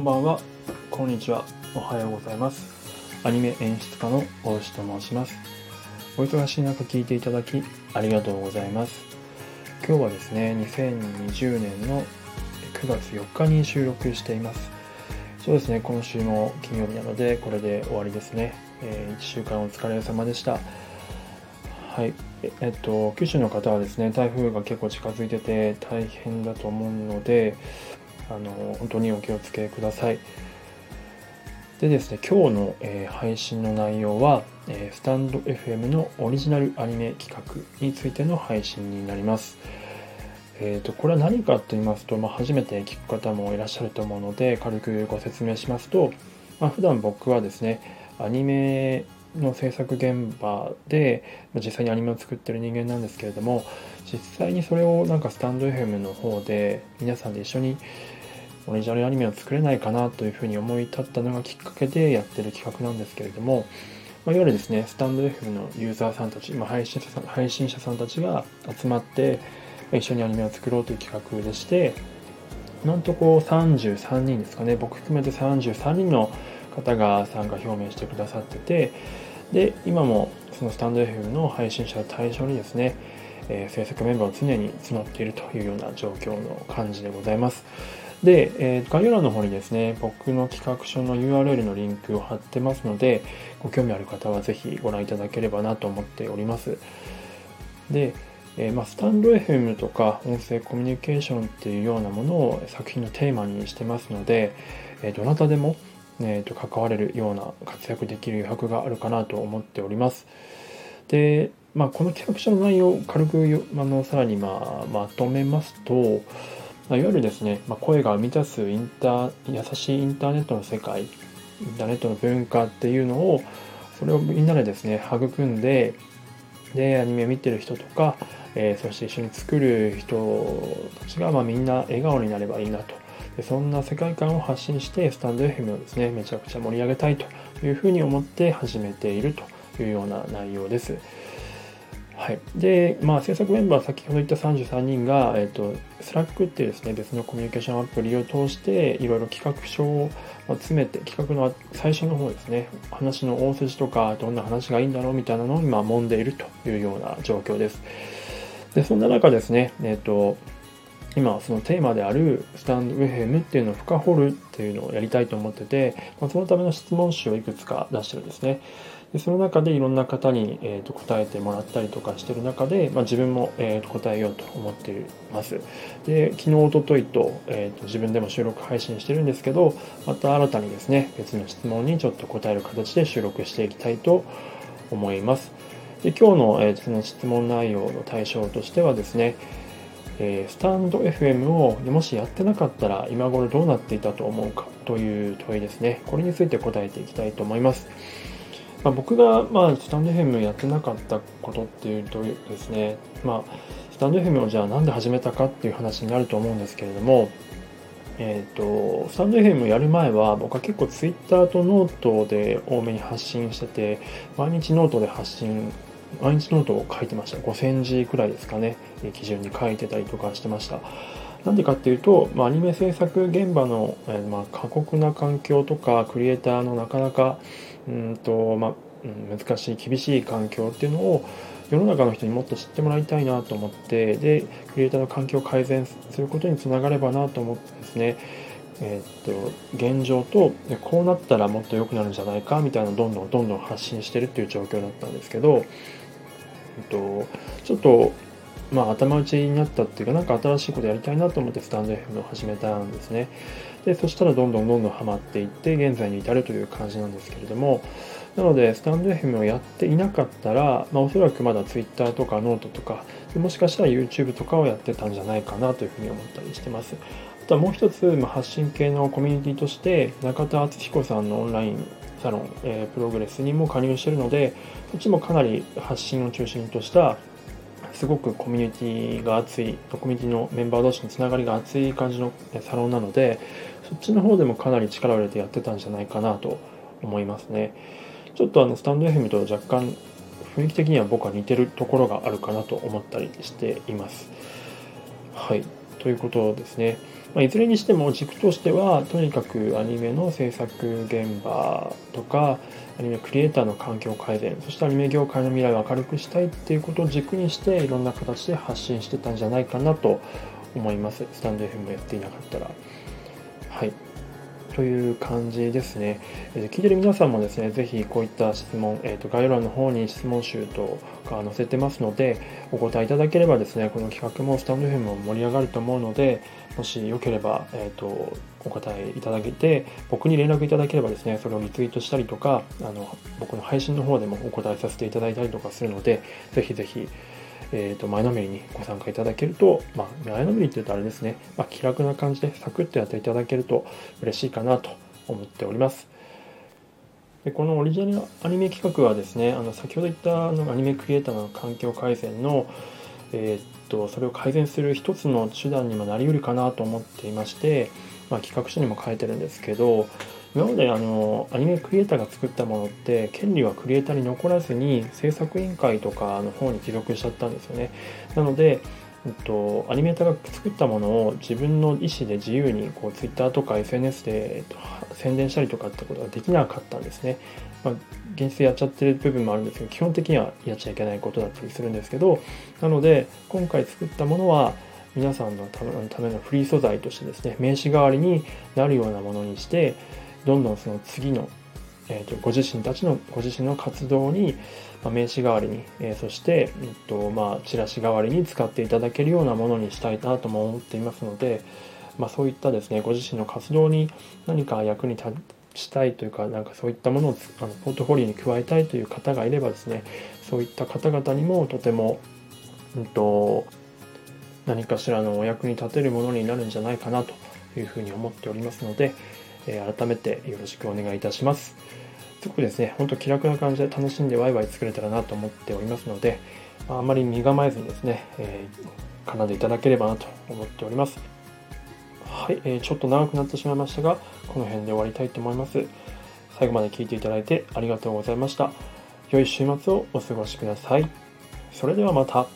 んばんは、こんにちは、おはようございます。アニメ演出家の大石と申します。お忙しい中聞いていただきありがとうございます。今日はですね、2020年の9月4日に収録しています。そうですね、今週も金曜日なので、これで終わりですね。え1週間お疲れ様でした。はい。えっと、九州の方はですね、台風が結構近づいてて大変だと思うので、あの、本当にお気をつけください。でですね、今日の、えー配信の内容は、えースタンド FM のオリジナルアニメ企画についての配信になります。えー、とこれは何かと言いますと、まあ、初めて聞く方もいらっしゃると思うので軽くご説明しますと、まあ、普段僕はですねアニメの制作現場でまあ実際にアニメを作ってる人間なんですけれども実際にそれをなんかスタンド FM の方で皆さんで一緒にオリジナルアニメを作れないかなというふうに思い立ったのがきっかけでやってる企画なんですけれども、まあ、いわゆるですねスタンド FM のユーザーさんたち、まあ、配信者さん配信者さんたちが集まって一緒にアニメを作ろうという企画でして今んとこう33人ですかね僕含めて33人の方が参加表明してくださっててで今もそのスタンド FM の配信者を対象にですね、えー制作メンバーを常に募っているというような状況の感じでございます。で、えー概要欄の方にですね僕の企画書の URL のリンクを貼ってますのでご興味ある方はぜひご覧いただければなと思っております。で、えーまあ、スタンド FM とか音声コミュニケーションっていうようなものを作品のテーマにしてますので、えーどなたでも、えーと関われるような活躍できる余白があるかなと思っております。で、まあ、この企画書の内容を軽くあのさらに、まあ、まとめますと、まあ、いわゆるですね、まあ、声が生み出すインター優しいインターネットの世界インターネットの文化っていうのをそれをみんなでですね育んででアニメを見てる人とか、えーそして一緒に作る人たちが、まあ、みんな笑顔になればいいなとでそんな世界観を発信してスタンド FM をですねめちゃくちゃ盛り上げたいというふうに思って始めているというような内容です。はい、で、まあ、制作メンバー先ほど言った33人が、えっと、Slack っていうですね別のコミュニケーションアプリを通していろいろ企画書を詰めて企画の最初の方ですね話の大筋とかどんな話がいいんだろうみたいなのを今揉んでいるというような状況です。でそんな中ですねえっと今そのテーマであるスタンド FM っていうのを深掘るっていうのをやりたいと思ってて、まあ、そのための質問集をいくつか出してるんですね。でその中でいろんな方に、えー、と答えてもらったりとかしてる中で、まあ、自分も、えー、と答えようと思っていますで昨日おとといと,、えー、と自分でも収録配信してるんですけどまた新たにですね別の質問にちょっと答える形で収録していきたいと思いますで今日の、えー、その質問内容の対象としてはですねえースタンド FM をもしやってなかったら今頃どうなっていたと思うかという問いですね。これについて答えていきたいと思います。まあ、僕が、まあ、スタンド FM やってなかったことっていうとですね、まあ、スタンド FM をじゃあなんで始めたかっていう話になると思うんですけれども、えっ、と、スタンド FM をやる前は僕は結構 Twitter とノートで多めに発信してて、毎日ノートで発信毎日ノートを書いてました。5000字くらいですかね、基準に書いてたりとかしてました。なんでかっていうと、まあ、アニメ制作現場の、えーまあ、過酷な環境とか、クリエイターのなかなか、うんと、まあ、難しい、厳しい環境っていうのを、世の中の人にもっと知ってもらいたいなと思って、で、クリエイターの環境を改善することにつながればなと思ってですね、えーっと現状とこうなったらもっと良くなるんじゃないかみたいなのをどんどんどんどん発信してるっていう状況だったんですけど、えっと、ちょっと、まあ、頭打ちになったっていうか、なんか新しいことやりたいなと思ってスタンド FM を始めたんですね。で、そしたらどんどんどんどんハマっていって、現在に至るという感じなんですけれども、なので、スタンド FM をやっていなかったら、まあ、おそらくまだ Twitter とかノートとか、もしかしたら YouTube とかをやってたんじゃないかなというふうに思ったりしてます。あとはもう一つ、まあ、発信系のコミュニティとして、中田敦彦さんのオンラインサロン、えープログレスにも加入しているので、こっちもかなり発信を中心としたすごくコミュニティが熱いコミュニティのメンバー同士のつながりが熱い感じのサロンなのでそっちの方でもかなり力を入れてやってたんじゃないかなと思いますね。ちょっとあのスタンド FM と若干雰囲気的には僕は似てるところがあるかなと思ったりしています。はい。ということですね。まあ、いずれにしても軸としてはとにかくアニメの制作現場とかアニメクリエイターの環境改善そしてアニメ業界の未来を明るくしたいっていうことを軸にしていろんな形で発信してたんじゃないかなと思います。スタンド FM やっていなかったら。はい。という感じですね。え聞いてる皆さんもですね、ぜひこういった質問、えーと、概要欄の方に質問集とか載せてますので、お答えいただければですね、この企画もスタンド FM も盛り上がると思うので、もしよければ、えーと、お答えいただけて、僕に連絡いただければですね、それをリツイートしたりとか、あの僕の配信の方でもお答えさせていただいたりとかするので、ぜひぜひ、えー、と前のめりにご参加いただけると、まあ、前のめりって言うとあれですね、まあ、気楽な感じでサクッとやっていただけると嬉しいかなと思っております。でこのオリジナルアニメ企画はですね、あの先ほど言ったあのアニメクリエイターの環境改善の、えー、っとそれを改善する一つの手段にもなりうるかなと思っていまして、まあ、企画書にも書いてるんですけど、今まであのアニメクリエイターが作ったものって権利はクリエイターに残らずに制作委員会とかの方に記録しちゃったんですよね。なので、えっと、アニメーターが作ったものを自分の意思で自由にこう Twitter とか SNS で、えっと、宣伝したりとかってことができなかったんですね、まあ、現実やっちゃってる部分もあるんですけど基本的にはやっちゃいけないことだったりするんですけどなので今回作ったものは皆さんのためのフリー素材としてですね名刺代わりになるようなものにしてどんどんその次の、えーと、ご自身たちのご自身の活動に、まあ、名刺代わりに、えー、そして、えーとまあ、チラシ代わりに使っていただけるようなものにしたいなとも思っていますので、まあ、そういったですねご自身の活動に何か役に立したいというかなんかそういったものをあのポートフォリオに加えたいという方がいればですねそういった方々にもとても、うんと何かしらのお役に立てるものになるんじゃないかなというふうに思っておりますので、え改めてよろしくお願いいたします。すごくですね、ほんと気楽な感じで楽しんでワイワイ作れたらなと思っておりますので、あまり身構えずにですね、えー、奏でいただければなと思っております。はい、えー、ちょっと長くなってしまいましたが、この辺で終わりたいと思います。最後まで聞いていただいてありがとうございました。良い週末をお過ごしください。それではまた。